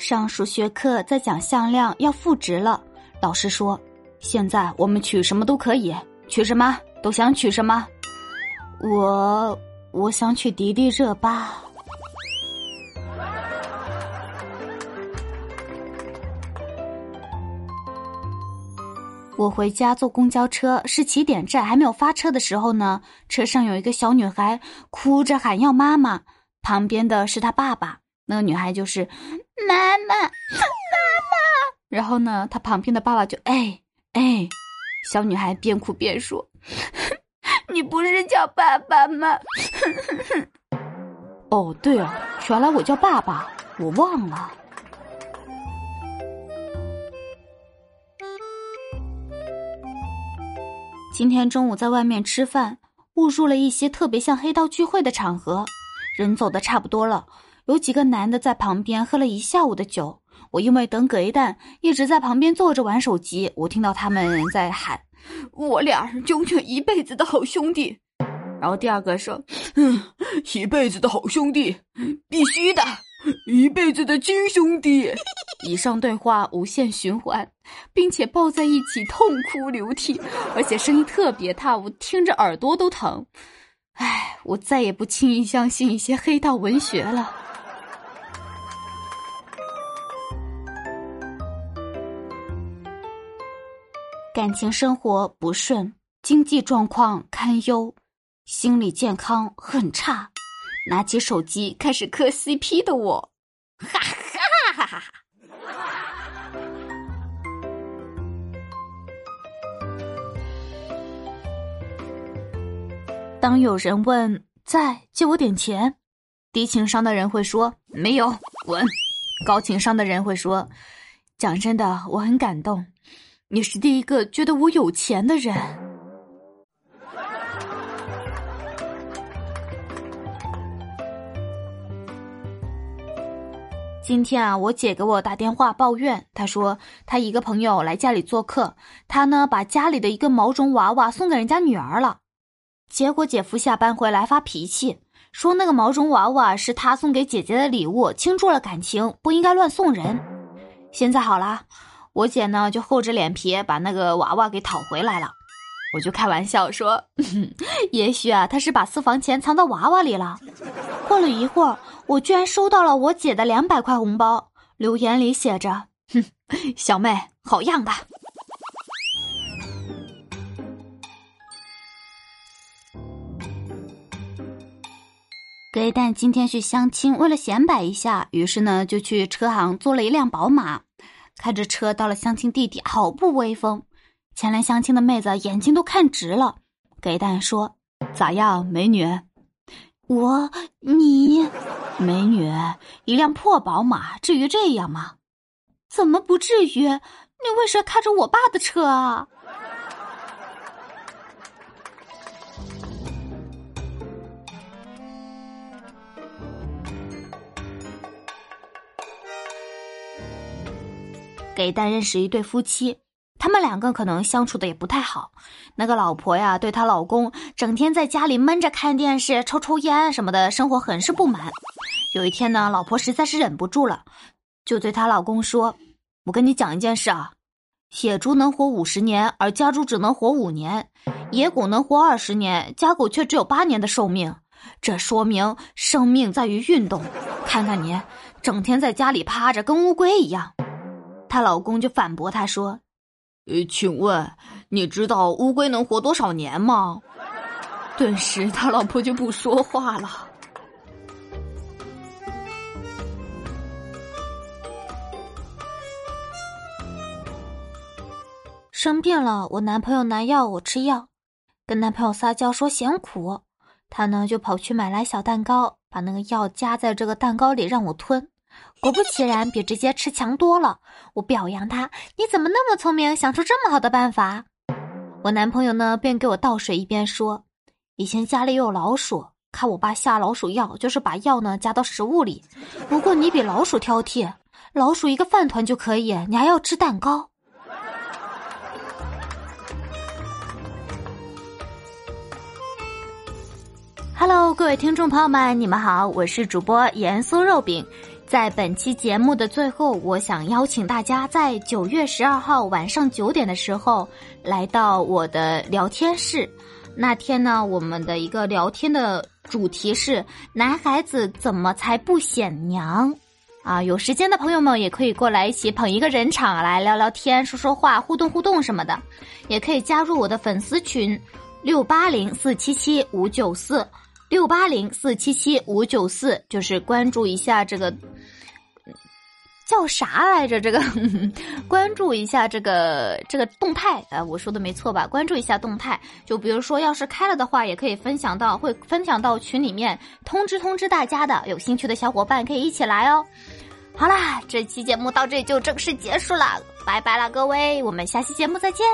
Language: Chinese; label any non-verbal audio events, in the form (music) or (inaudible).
上数学课在讲向量要赋值了，老师说：“现在我们取什么都可以，取什么都想取什么。”我我想取迪丽热巴。我回家坐公交车，是起点站还没有发车的时候呢。车上有一个小女孩哭着喊要妈妈，旁边的是她爸爸。那个女孩就是妈妈，妈妈。然后呢，她旁边的爸爸就哎哎，小女孩边哭边说：“ (laughs) 你不是叫爸爸吗？” (laughs) 哦，对哦，原来我叫爸爸，我忘了。今天中午在外面吃饭，误入了一些特别像黑道聚会的场合，人走的差不多了，有几个男的在旁边喝了一下午的酒。我因为等葛一蛋，一直在旁边坐着玩手机。我听到他们在喊：“我俩永远一辈子的好兄弟。”然后第二个说：“嗯，一辈子的好兄弟，必须的。”一辈子的亲兄弟，以上对话无限循环，并且抱在一起痛哭流涕，而且声音特别大，我听着耳朵都疼。唉，我再也不轻易相信一些黑道文学了。感情生活不顺，经济状况堪忧，心理健康很差。拿起手机开始磕 CP 的我，哈哈哈哈哈！当有人问在借我点钱，低情商的人会说没有滚；高情商的人会说讲真的，我很感动，你是第一个觉得我有钱的人。今天啊，我姐给我打电话抱怨，她说她一个朋友来家里做客，她呢把家里的一个毛绒娃娃送给人家女儿了，结果姐夫下班回来发脾气，说那个毛绒娃娃是他送给姐姐的礼物，倾注了感情，不应该乱送人。现在好了，我姐呢就厚着脸皮把那个娃娃给讨回来了。我就开玩笑说，(laughs) 也许啊，他是把私房钱藏到娃娃里了。过了一会儿，我居然收到了我姐的两百块红包，留言里写着：“哼，小妹，好样的。”葛一蛋今天去相亲，为了显摆一下，于是呢就去车行租了一辆宝马，开着车到了相亲地点，好不威风。前来相亲的妹子眼睛都看直了，给蛋说：“咋样，美女？我你，美女，一辆破宝马，至于这样吗？怎么不至于？你为啥开着我爸的车啊？”给蛋认识一对夫妻。他们两个可能相处的也不太好，那个老婆呀，对她老公整天在家里闷着看电视、抽抽烟什么的，生活很是不满。有一天呢，老婆实在是忍不住了，就对她老公说：“我跟你讲一件事啊，野猪能活五十年，而家猪只能活五年；野狗能活二十年，家狗却只有八年的寿命。这说明生命在于运动。看看你，整天在家里趴着，跟乌龟一样。”她老公就反驳她说。呃，请问你知道乌龟能活多少年吗？顿时他老婆就不说话了。生病了，我男朋友拿药，我吃药，跟男朋友撒娇说嫌苦，他呢就跑去买来小蛋糕，把那个药夹在这个蛋糕里让我吞。果不其然，比直接吃强多了。我表扬他：“你怎么那么聪明，想出这么好的办法？”我男朋友呢，便给我倒水，一边说：“以前家里有老鼠，看我爸下老鼠药，就是把药呢加到食物里。不过你比老鼠挑剔，老鼠一个饭团就可以，你还要吃蛋糕。” Hello，各位听众朋友们，你们好，我是主播盐酥肉饼。在本期节目的最后，我想邀请大家在九月十二号晚上九点的时候来到我的聊天室。那天呢，我们的一个聊天的主题是“男孩子怎么才不显娘”。啊，有时间的朋友们也可以过来一起捧一个人场来聊聊天、说说话、互动互动什么的，也可以加入我的粉丝群六八零四七七五九四。六八零四七七五九四，就是关注一下这个叫啥来着？这个 (laughs) 关注一下这个这个动态，呃，我说的没错吧？关注一下动态，就比如说要是开了的话，也可以分享到，会分享到群里面，通知通知大家的。有兴趣的小伙伴可以一起来哦。好啦，这期节目到这里就正式结束了，拜拜了各位，我们下期节目再见。